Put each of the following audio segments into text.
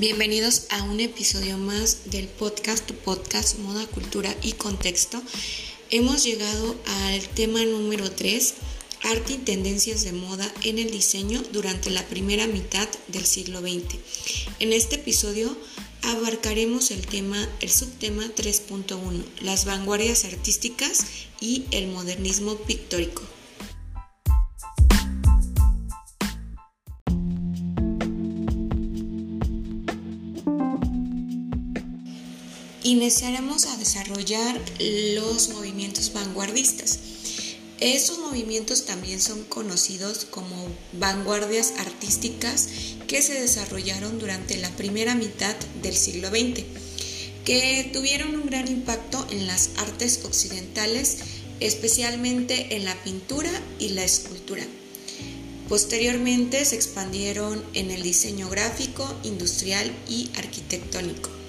Bienvenidos a un episodio más del podcast, podcast Moda, Cultura y Contexto. Hemos llegado al tema número 3, arte y tendencias de moda en el diseño durante la primera mitad del siglo XX. En este episodio abarcaremos el tema, el subtema 3.1, las vanguardias artísticas y el modernismo pictórico. Iniciaremos a desarrollar los movimientos vanguardistas. Estos movimientos también son conocidos como vanguardias artísticas que se desarrollaron durante la primera mitad del siglo XX, que tuvieron un gran impacto en las artes occidentales, especialmente en la pintura y la escultura. Posteriormente se expandieron en el diseño gráfico, industrial y arquitectónico.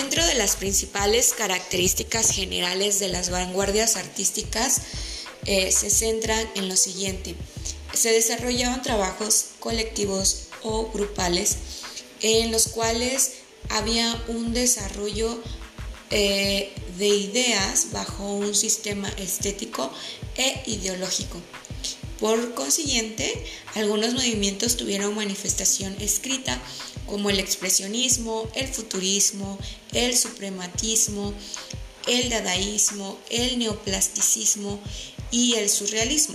Dentro de las principales características generales de las vanguardias artísticas eh, se centran en lo siguiente. Se desarrollaban trabajos colectivos o grupales en los cuales había un desarrollo eh, de ideas bajo un sistema estético e ideológico. Por consiguiente, algunos movimientos tuvieron manifestación escrita como el expresionismo, el futurismo, el suprematismo, el dadaísmo, el neoplasticismo y el surrealismo.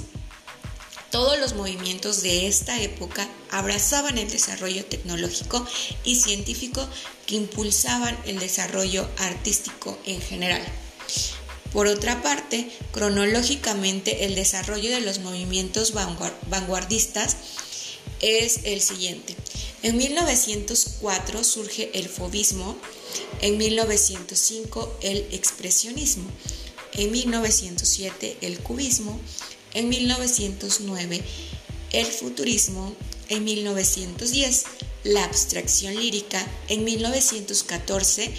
Todos los movimientos de esta época abrazaban el desarrollo tecnológico y científico que impulsaban el desarrollo artístico en general. Por otra parte, cronológicamente el desarrollo de los movimientos vanguardistas es el siguiente. En 1904 surge el fobismo, en 1905 el expresionismo, en 1907 el cubismo, en 1909 el futurismo, en 1910 la abstracción lírica, en 1914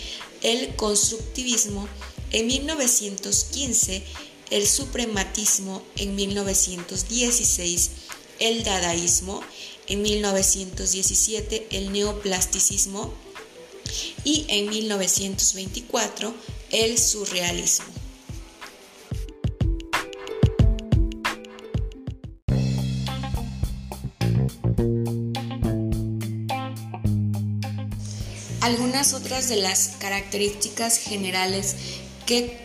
el constructivismo, en 1915, el suprematismo, en 1916, el dadaísmo, en 1917, el neoplasticismo. Y en 1924, el surrealismo. Algunas otras de las características generales que,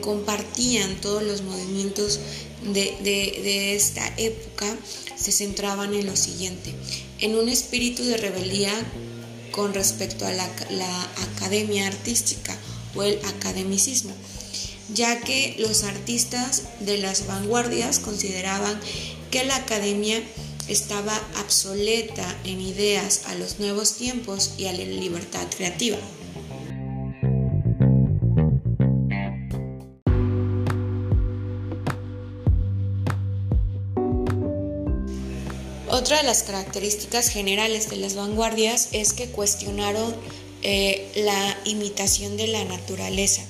compartían todos los movimientos de, esta época se centraban en lo siguiente, en un espíritu de rebeldía con respecto a la, la academia artística o el academicismo, ya que los artistas de las vanguardias consideraban que la academia estaba obsoleta en ideas a los nuevos tiempos y a la libertad creativa. Otra de las características generales de las vanguardias es que cuestionaron eh, la imitación de la naturaleza,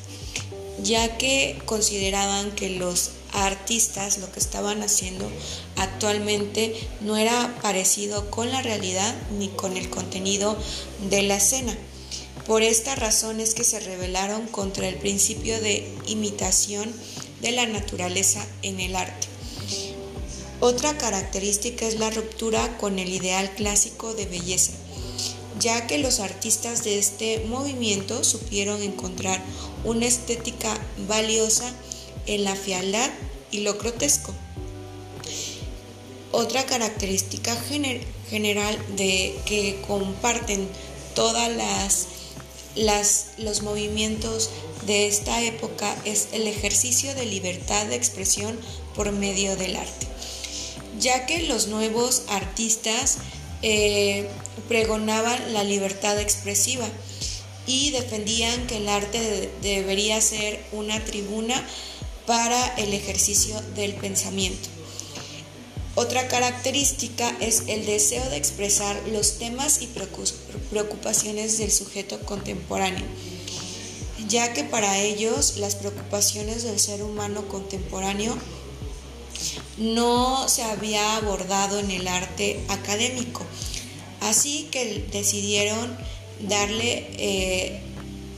ya que consideraban que los artistas lo que estaban haciendo actualmente no era parecido con la realidad ni con el contenido de la escena. Por esta razón es que se rebelaron contra el principio de imitación de la naturaleza en el arte. Otra característica es la ruptura con el ideal clásico de belleza, ya que los artistas de este movimiento supieron encontrar una estética valiosa en la fealdad y lo grotesco. Otra característica general de que comparten todas las, las, los movimientos de esta época es el ejercicio de libertad de expresión por medio del arte ya que los nuevos artistas eh, pregonaban la libertad expresiva y defendían que el arte debería ser una tribuna para el ejercicio del pensamiento. Otra característica es el deseo de expresar los temas y preocupaciones del sujeto contemporáneo, ya que para ellos las preocupaciones del ser humano contemporáneo no se había abordado en el arte académico. Así que decidieron darle eh,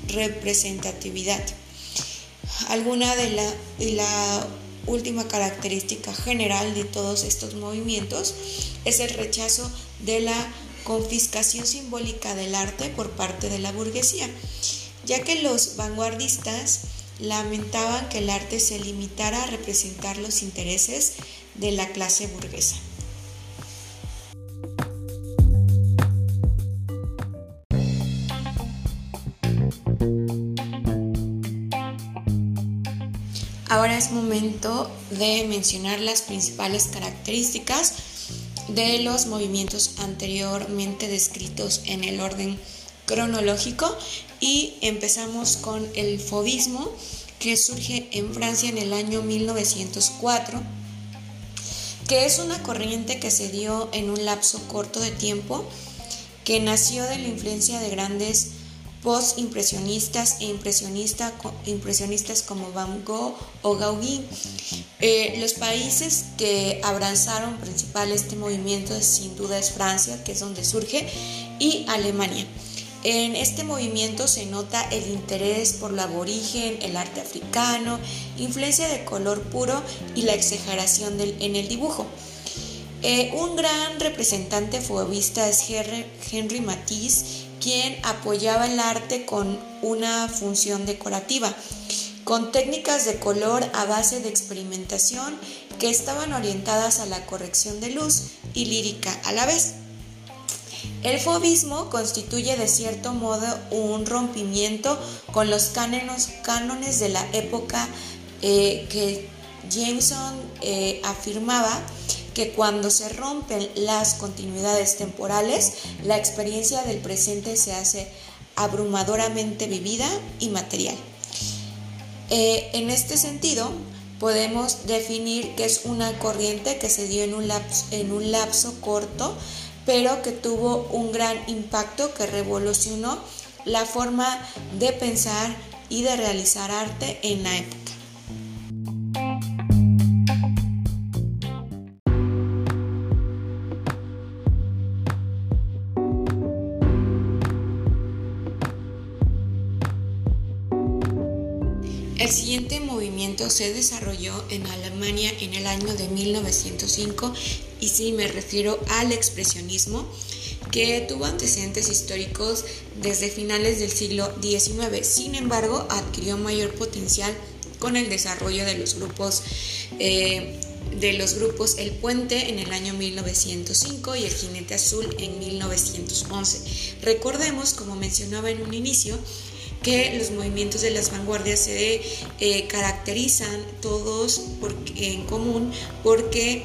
representatividad. Alguna de la, de la última característica general de todos estos movimientos es el rechazo de la confiscación simbólica del arte por parte de la burguesía, ya que los vanguardistas lamentaban que el arte se limitara a representar los intereses de la clase burguesa. Ahora es momento de mencionar las principales características de los movimientos anteriormente descritos en el orden cronológico y empezamos con el fobismo que surge en Francia en el año 1904 que es una corriente que se dio en un lapso corto de tiempo que nació de la influencia de grandes post-impresionistas e impresionistas como Van Gogh o Gauguin. Eh, los países que abrazaron principal este movimiento sin duda es Francia, que es donde surge, y Alemania. En este movimiento se nota el interés por la aborigen, el arte africano, influencia de color puro y la exageración en el dibujo. Eh, un gran representante fobista es Henry Matisse quien apoyaba el arte con una función decorativa, con técnicas de color a base de experimentación que estaban orientadas a la corrección de luz y lírica a la vez. El fobismo constituye de cierto modo un rompimiento con los cánones de la época eh, que Jameson eh, afirmaba que cuando se rompen las continuidades temporales, la experiencia del presente se hace abrumadoramente vivida y material. Eh, en este sentido, podemos definir que es una corriente que se dio en un, lapso, en un lapso corto, pero que tuvo un gran impacto que revolucionó la forma de pensar y de realizar arte en la época. El siguiente movimiento se desarrolló en Alemania en el año de 1905 y sí me refiero al expresionismo que tuvo antecedentes históricos desde finales del siglo XIX. Sin embargo, adquirió mayor potencial con el desarrollo de los grupos eh, de los grupos El Puente en el año 1905 y El Jinete Azul en 1911. Recordemos, como mencionaba en un inicio, que los movimientos de las vanguardias se eh, caracterizan todos en común porque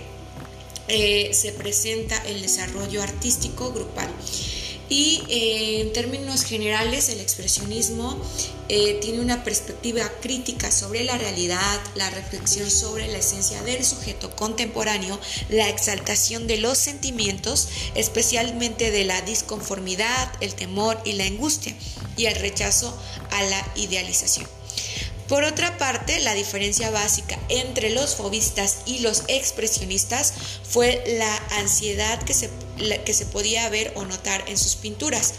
eh, se presenta el desarrollo artístico grupal. Y eh, en términos generales, el expresionismo tiene una perspectiva crítica sobre la realidad, la reflexión sobre la esencia del sujeto contemporáneo, la exaltación de los sentimientos, especialmente de la disconformidad, el temor y la angustia y el rechazo a la idealización. Por otra parte, la diferencia básica entre los fobistas y los expresionistas fue la ansiedad que se, que se podía ver o notar en sus pinturas,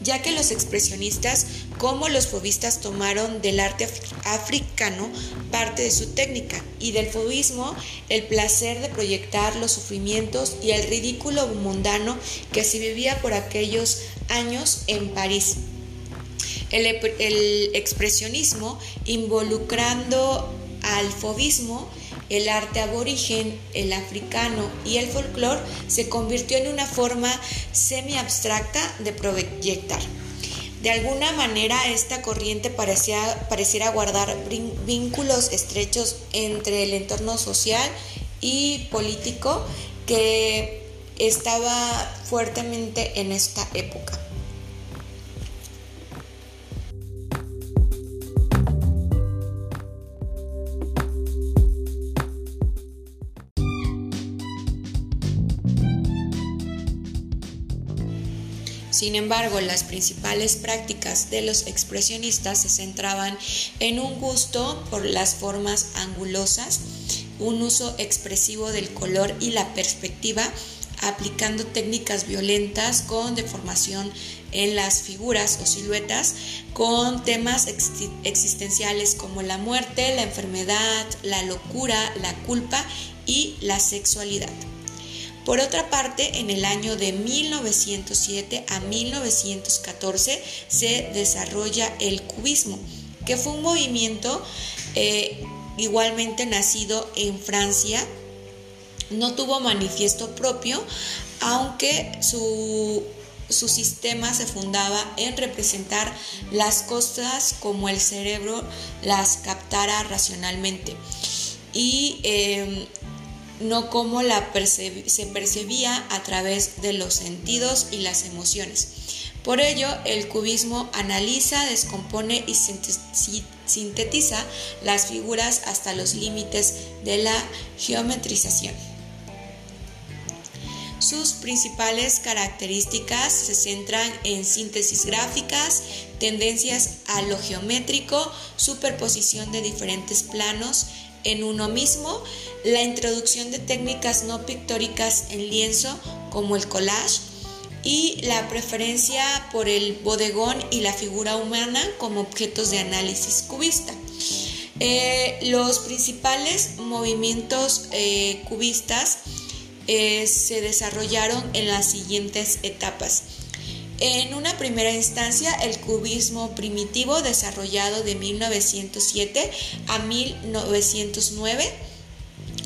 ya que los expresionistas como los fobistas tomaron del arte africano parte de su técnica y del fobismo el placer de proyectar los sufrimientos y el ridículo mundano que se vivía por aquellos años en París. El, expresionismo involucrando al fobismo, el arte aborigen, el africano y el folclore se convirtió en una forma semi-abstracta de proyectar. De alguna manera esta corriente parecía, pareciera guardar vínculos estrechos entre el entorno social y político que estaba fuertemente en esta época. Sin embargo, las principales prácticas de los expresionistas se centraban en un gusto por las formas angulosas, un uso expresivo del color y la perspectiva, aplicando técnicas violentas con deformación en las figuras o siluetas, con temas existenciales como la muerte, la enfermedad, la locura, la culpa y la sexualidad. Por otra parte, en el año de 1907 a 1914 se desarrolla el cubismo, que fue un movimiento eh, igualmente nacido en Francia. No tuvo manifiesto propio, aunque su, su sistema se fundaba en representar las cosas como el cerebro las captara racionalmente. Y em, no como la se percibía a través de los sentidos y las emociones. Por ello, el cubismo analiza, descompone y sintetiza las figuras hasta los límites de la geometrización. Sus principales características se centran en síntesis gráficas, tendencias a lo geométrico, superposición de diferentes planos, en uno mismo, la introducción de técnicas no pictóricas en lienzo como el collage y la preferencia por el bodegón y la figura humana como objetos de análisis cubista. Eh, los principales movimientos eh, cubistas eh, se desarrollaron en las siguientes etapas. En una primera instancia, el cubismo primitivo desarrollado de 1907 a 1909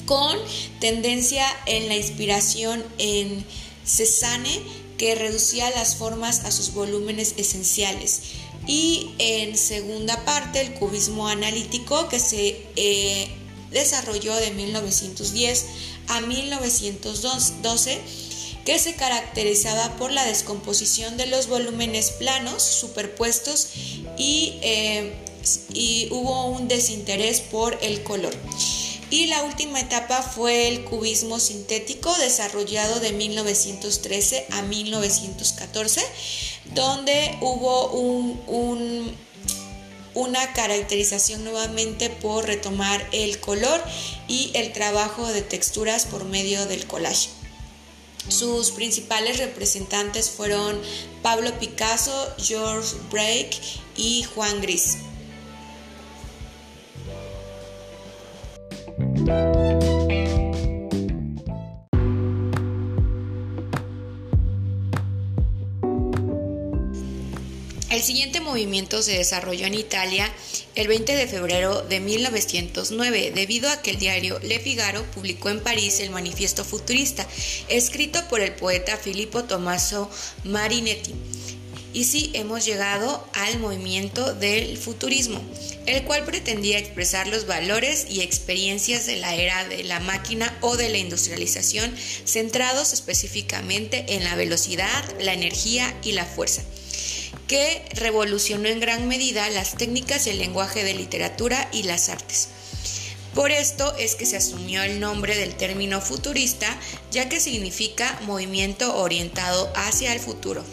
con tendencia en la inspiración en Cézanne que reducía las formas a sus volúmenes esenciales. Y en segunda parte el cubismo analítico que se eh, desarrolló de 1910 a 1912 que se caracterizaba por la descomposición de los volúmenes planos superpuestos y, eh, y hubo un desinterés por el color. Y la última etapa fue el cubismo sintético desarrollado de 1913 a 1914, donde hubo un, una caracterización nuevamente por retomar el color y el trabajo de texturas por medio del collage. Sus principales representantes fueron Pablo Picasso, George Braque y Juan Gris. El siguiente movimiento se desarrolló en Italia el 20 de febrero de 1909, debido a que el diario Le Figaro publicó en París el Manifiesto Futurista, escrito por el poeta Filippo Tommaso Marinetti. Y sí, hemos llegado al movimiento del futurismo, el cual pretendía expresar los valores y experiencias de la era de la máquina o de la industrialización, centrados específicamente en la velocidad, la energía y la fuerza que revolucionó en gran medida las técnicas y el lenguaje de literatura y las artes. Por esto es que se asumió el nombre del término futurista, ya que significa movimiento orientado hacia el futuro.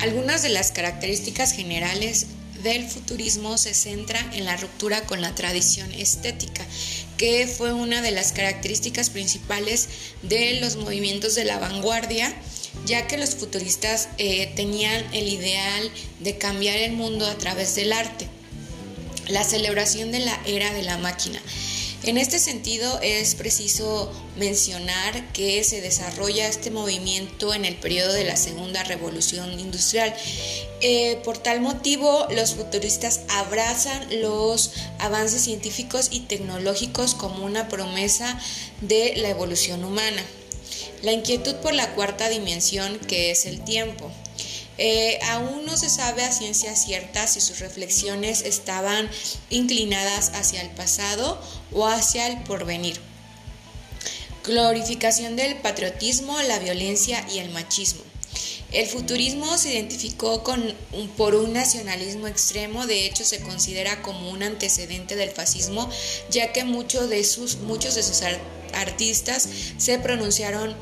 Algunas de las características generales del futurismo se centran en la ruptura con la tradición estética, que fue una de las características principales de los movimientos de la vanguardia, ya que los futuristas eh, tenían el ideal de cambiar el mundo a través del arte, la celebración de la era de la máquina. En este sentido es preciso mencionar que se desarrolla este movimiento en el periodo de la Segunda Revolución Industrial. Eh, por tal motivo, los futuristas abrazan los avances científicos y tecnológicos como una promesa de la evolución humana. La inquietud por la cuarta dimensión, que es el tiempo. Eh, aún no se sabe a ciencia cierta si sus reflexiones estaban inclinadas hacia el pasado o hacia el porvenir. Glorificación del patriotismo, la violencia y el machismo. El futurismo se identificó con, por un nacionalismo extremo, de hecho se considera como un antecedente del fascismo, ya que de sus, muchos de sus artistas se pronunciaron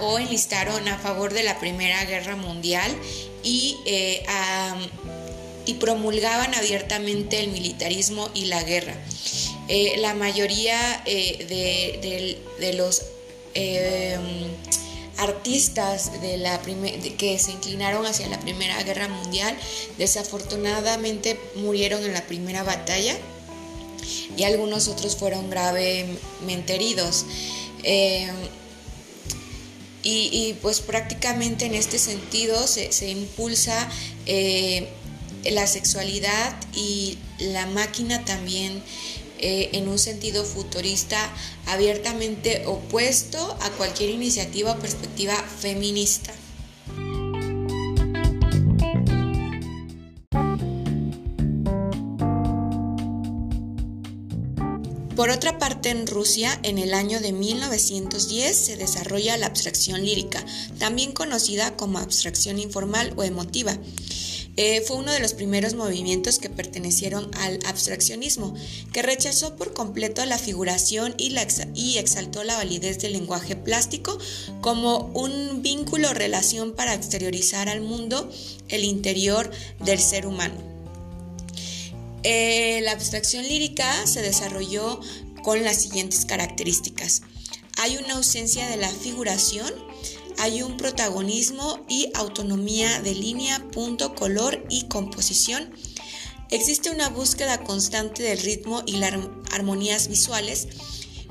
o enlistaron a favor de la Primera Guerra Mundial y, eh, y promulgaban abiertamente el militarismo y la guerra. Eh, la mayoría eh, de, los artistas de la que se inclinaron hacia la Primera Guerra Mundial desafortunadamente murieron en la primera batalla y algunos otros fueron gravemente heridos. Y, pues prácticamente en este sentido se, impulsa eh, la sexualidad y la máquina también eh, en un sentido futurista abiertamente opuesto a cualquier iniciativa o perspectiva feminista. Por otra parte, en Rusia, en el año de 1910 se desarrolla la abstracción lírica, también conocida como abstracción informal o emotiva. Eh, fue uno de los primeros movimientos que pertenecieron al abstraccionismo, que rechazó por completo la figuración y, y exaltó la validez del lenguaje plástico como un vínculo o relación para exteriorizar al mundo el interior del ser humano. Eh, la abstracción lírica se desarrolló con las siguientes características. Hay una ausencia de la figuración, hay un protagonismo y autonomía de línea, punto, color y composición. Existe una búsqueda constante del ritmo y las armonías visuales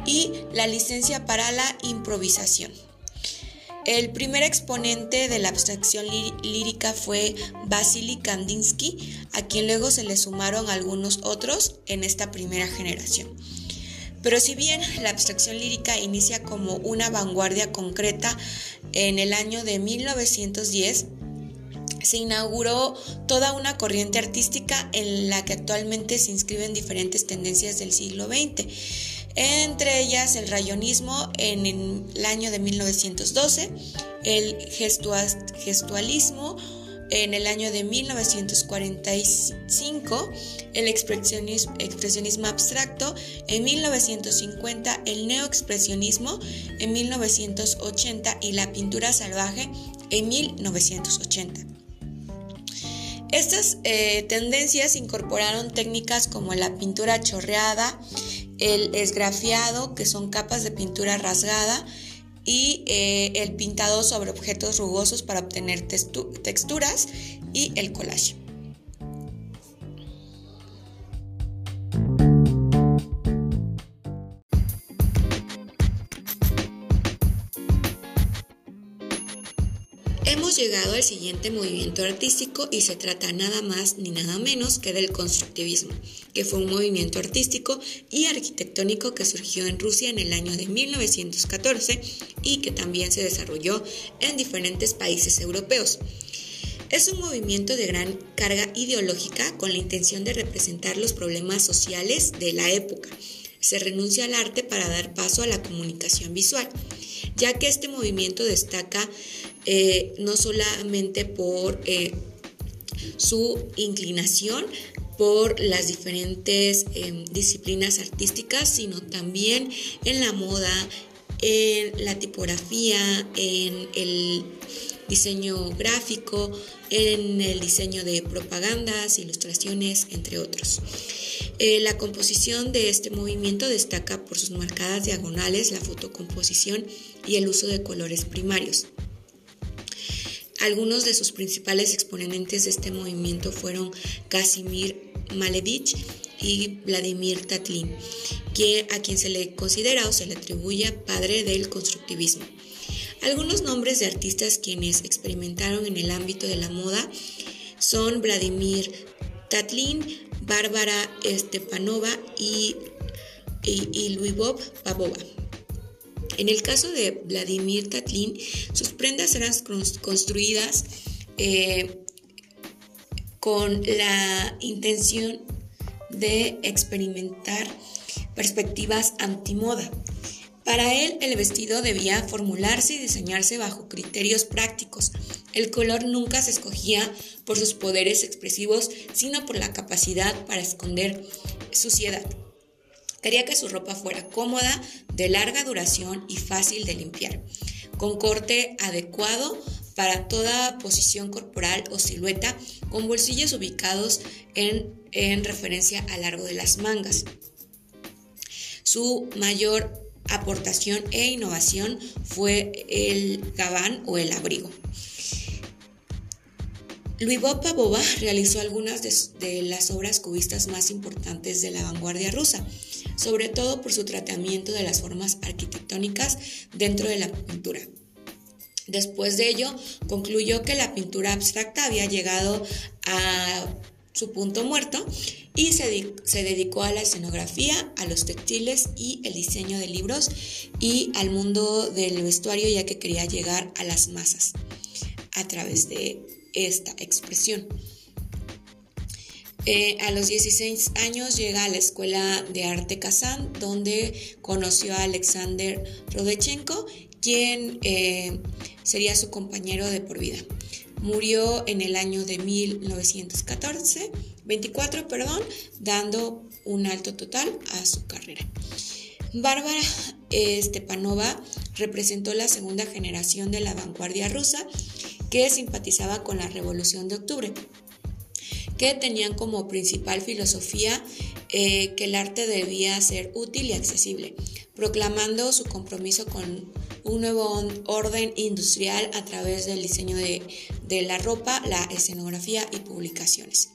y la licencia para la improvisación. El primer exponente de la abstracción lírica fue Vasily Kandinsky, a quien luego se le sumaron algunos otros en esta primera generación. Pero si bien la abstracción lírica inicia como una vanguardia concreta en el año de 1910, se inauguró toda una corriente artística en la que actualmente se inscriben diferentes tendencias del siglo XX, entre ellas el rayonismo en el año de 1912, el gestualismo en el año de 1945, el expresionismo, abstracto, en 1950 el neoexpresionismo, en 1980 y la pintura salvaje en 1980. Estas eh, tendencias incorporaron técnicas como la pintura chorreada, el esgrafiado, que son capas de pintura rasgada, y eh, el pintado sobre objetos rugosos para obtener texturas y el collage. Llegado al siguiente movimiento artístico y se trata nada más ni nada menos que del constructivismo, que fue un movimiento artístico y arquitectónico que surgió en Rusia en el año de 1914 y que también se desarrolló en diferentes países europeos. Es un movimiento de gran carga ideológica con la intención de representar los problemas sociales de la época. Se renuncia al arte para dar paso a la comunicación visual, ya que este movimiento destaca eh, no solamente por eh, su inclinación por las diferentes em, disciplinas artísticas, sino también en la moda, en la tipografía, en el diseño gráfico, en el diseño de propagandas, ilustraciones, entre otros. Eh, la composición de este movimiento destaca por sus marcadas diagonales, la fotocomposición y el uso de colores primarios. Algunos de sus principales exponentes de este movimiento fueron Casimir Malevich y Vladimir Tatlin, a quien se le considera o se le atribuye padre del constructivismo. Algunos nombres de artistas quienes experimentaron en el ámbito de la moda son Vladimir Tatlin, Bárbara Stepanova y, y, y Pavova. En el caso de Vladimir Tatlin, sus prendas eran construidas eh, con la intención de experimentar perspectivas antimoda. Para él, el vestido debía formularse y diseñarse bajo criterios prácticos. El color nunca se escogía por sus poderes expresivos, sino por la capacidad para esconder suciedad. Quería que su ropa fuera cómoda, de larga duración y fácil de limpiar, con corte adecuado para toda posición corporal o silueta, con bolsillos ubicados en, en referencia al largo de las mangas. Su mayor aportación e innovación fue el gabán o el abrigo. Bob Pavova realizó algunas de, las obras cubistas más importantes de la vanguardia rusa, sobre todo por su tratamiento de las formas arquitectónicas dentro de la pintura. Después de ello, concluyó que la pintura abstracta había llegado a su punto muerto y se, se, dedicó a la escenografía, a los textiles y el diseño de libros y al mundo del vestuario ya que quería llegar a las masas a través de esta expresión. Eh, a los 16 años llega a la Escuela de Arte Kazán, donde conoció a Alexander Rodechenko, quien eh, sería su compañero de por vida. Murió en el año de 1914, 24, perdón, dando un alto total a su carrera. Bárbara Stepanova representó la segunda generación de la vanguardia rusa que simpatizaba con la Revolución de Octubre, que tenían como principal filosofía eh, que el arte debía ser útil y accesible, proclamando su compromiso con un nuevo orden industrial a través del diseño de, de la ropa, la escenografía y publicaciones.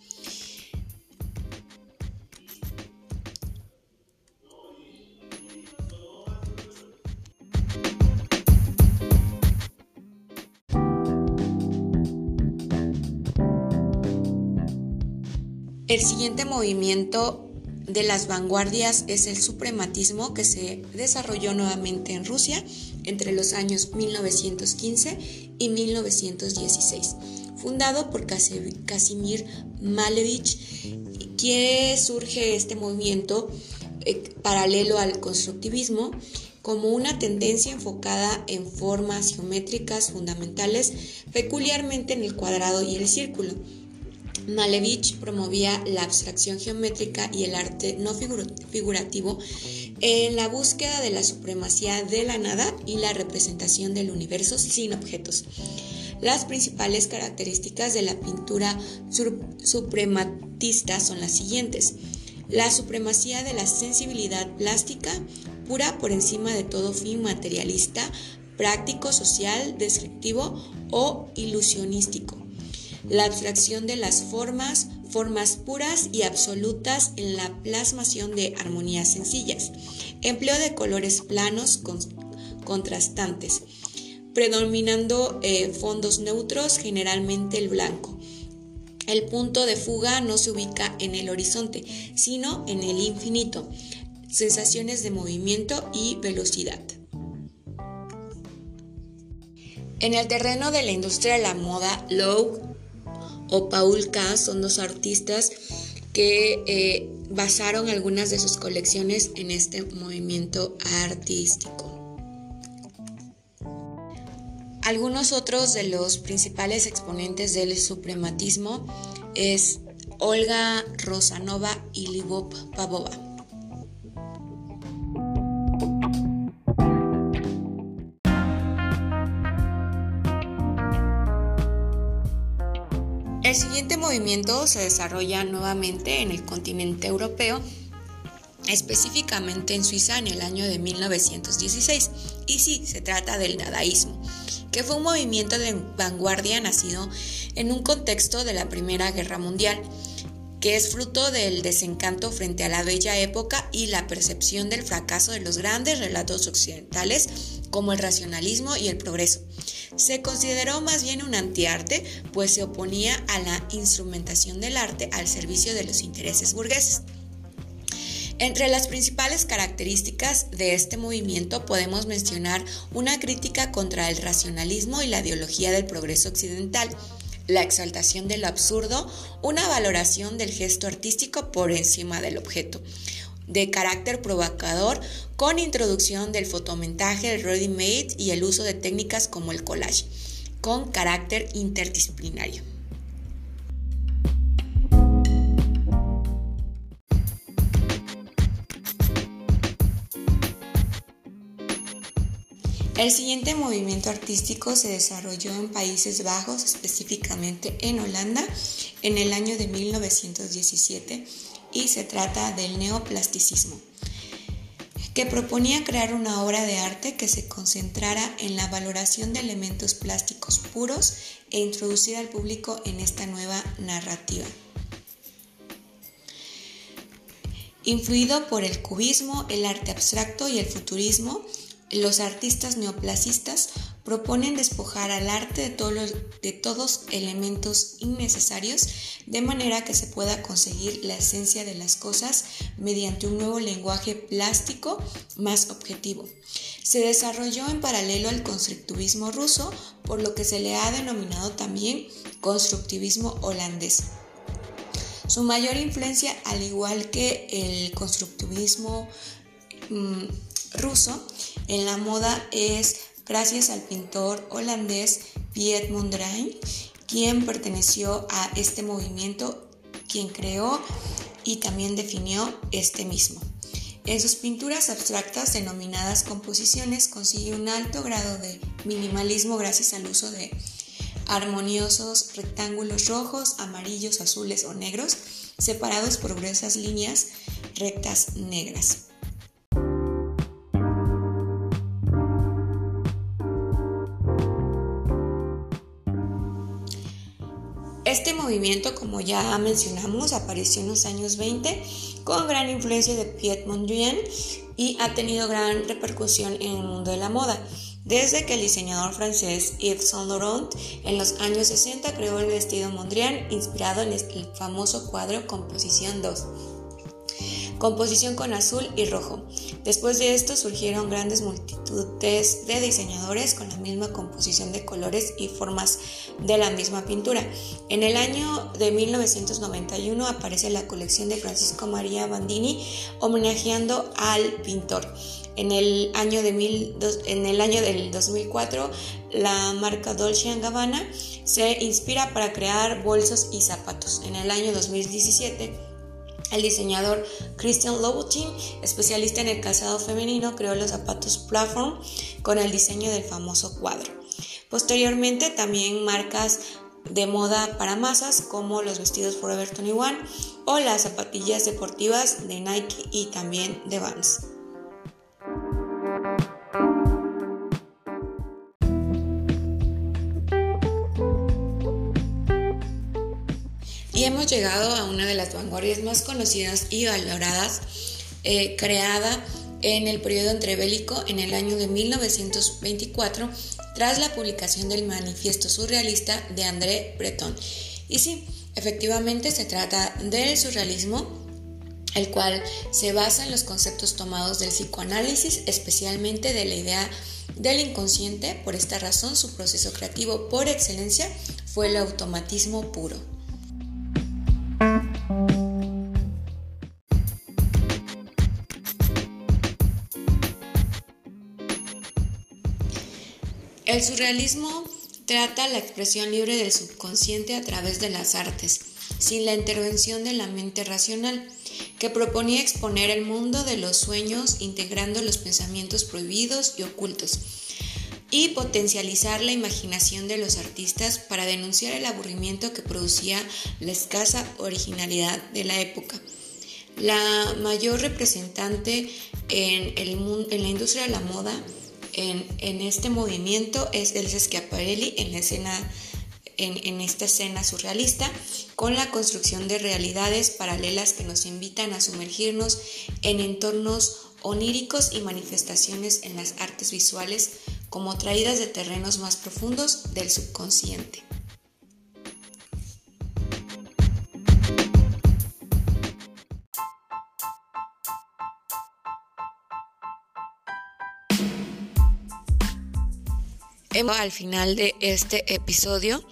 El siguiente movimiento de las vanguardias es el suprematismo que se desarrolló nuevamente en Rusia entre los años 1915 y 1916, fundado por Casimir Malevich, que surge este movimiento eh, paralelo al constructivismo como una tendencia enfocada en formas geométricas fundamentales, peculiarmente en el cuadrado y el círculo Malevich promovía la abstracción geométrica y el arte no figurativo en la búsqueda de la supremacía de la nada y la representación del universo sin objetos. Las principales características de la pintura suprematista son las siguientes. La supremacía de la sensibilidad plástica, pura por encima de todo fin materialista, práctico, social, descriptivo o ilusionístico la abstracción de las formas, formas puras y absolutas en la plasmación de armonías sencillas, empleo de colores planos contrastantes, predominando eh, fondos neutros, generalmente el blanco. El punto de fuga no se ubica en el horizonte, sino en el infinito. Sensaciones de movimiento y velocidad. En el terreno de la industria de la moda, Lowe o Paul K. son dos artistas que eh, basaron algunas de sus colecciones en este movimiento artístico. Algunos otros de los principales exponentes del suprematismo es Olga Rosanova y Livop Pavova. Movimiento se desarrolla nuevamente en el continente europeo, específicamente en Suiza en el año de 1916. Y sí, se trata del dadaísmo, que fue un movimiento de vanguardia nacido en un contexto de la Primera Guerra Mundial, que es fruto del desencanto frente a la bella época y la percepción del fracaso de los grandes relatos occidentales como el racionalismo y el progreso. Se consideró más bien un antiarte, pues se oponía a la instrumentación del arte al servicio de los intereses burgueses. Entre las principales características de este movimiento podemos mencionar una crítica contra el racionalismo y la ideología del progreso occidental, la exaltación de lo absurdo, una valoración del gesto artístico por encima del objeto, de carácter provocador con introducción del fotomontaje, el ready-made y el uso de técnicas como el collage. con carácter interdisciplinario. El siguiente movimiento artístico se desarrolló en Países Bajos, específicamente en Holanda, en el año de 1917 y se trata del neoplasticismo, que proponía crear una obra de arte que se concentrara en la valoración de elementos plásticos puros e introducir al público en esta nueva narrativa. Influido por el cubismo, el arte abstracto y el futurismo, los artistas neoplacistas proponen despojar al arte de, todos elementos innecesarios de manera que se pueda conseguir la esencia de las cosas mediante un nuevo lenguaje plástico más objetivo. Se desarrolló en paralelo al constructivismo ruso, por lo que se le ha denominado también constructivismo holandés. Su mayor influencia, al igual que el constructivismo mm, ruso, en la moda es gracias al pintor holandés Piet Mondrian, quien perteneció a este movimiento, quien creó y también definió este mismo. En sus pinturas abstractas denominadas composiciones consigue un alto grado de minimalismo gracias al uso de armoniosos rectángulos rojos, amarillos, azules o negros, separados por gruesas líneas rectas negras. Como ya mencionamos, apareció en los años 20 con gran influencia de Piet Mondrian y ha tenido gran repercusión en el mundo de la moda. Desde que el diseñador francés Yves Saint Laurent en los años 60 creó el vestido Mondrian inspirado en el famoso cuadro Composición 2 composición con azul y rojo. Después de esto surgieron grandes multitudes de diseñadores con la misma composición de colores y formas de la misma pintura. En el año de 1991 aparece la colección de Francisco María Bandini homenajeando al pintor. En el año, de en el año del 2004, la marca Dolce Gabbana se inspira para crear bolsos y zapatos. En el año 2017, el diseñador Christian Louboutin, especialista en el calzado femenino, creó los zapatos Platform con el diseño del famoso cuadro. Posteriormente, también marcas de moda para masas como los vestidos Forever 21 o las zapatillas deportivas de Nike y también de Vans. y hemos llegado a una de las vanguardias más conocidas y valoradas, eh, creada en el periodo entrebélico en el año de 1924 tras la publicación del manifiesto surrealista de André Breton. Y sí, efectivamente se trata del surrealismo, el cual se basa en los conceptos tomados del psicoanálisis, especialmente de la idea del inconsciente. Por esta razón, su proceso creativo por excelencia fue el automatismo puro. El surrealismo trata la expresión libre del subconsciente a través de las artes, sin la intervención de la mente racional, que proponía exponer el mundo de los sueños integrando los pensamientos prohibidos y ocultos, y potencializar la imaginación de los artistas para denunciar el aburrimiento que producía la escasa originalidad de la época. La mayor representante en, el, en la industria de la moda en, este movimiento es el Schiaparelli en la escena en, esta escena surrealista con la construcción de realidades paralelas que nos invitan a sumergirnos en entornos oníricos y manifestaciones en las artes visuales como traídas de terrenos más profundos del subconsciente. Al final de este episodio.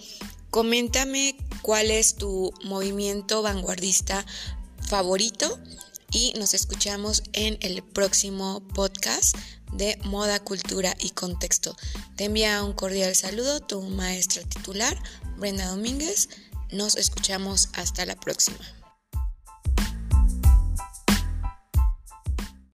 Coméntame cuál es tu movimiento vanguardista favorito y nos escuchamos en el próximo podcast de Moda, Cultura y Contexto. Te envía un cordial saludo tu maestra titular, Brenda Domínguez. Nos escuchamos hasta la próxima.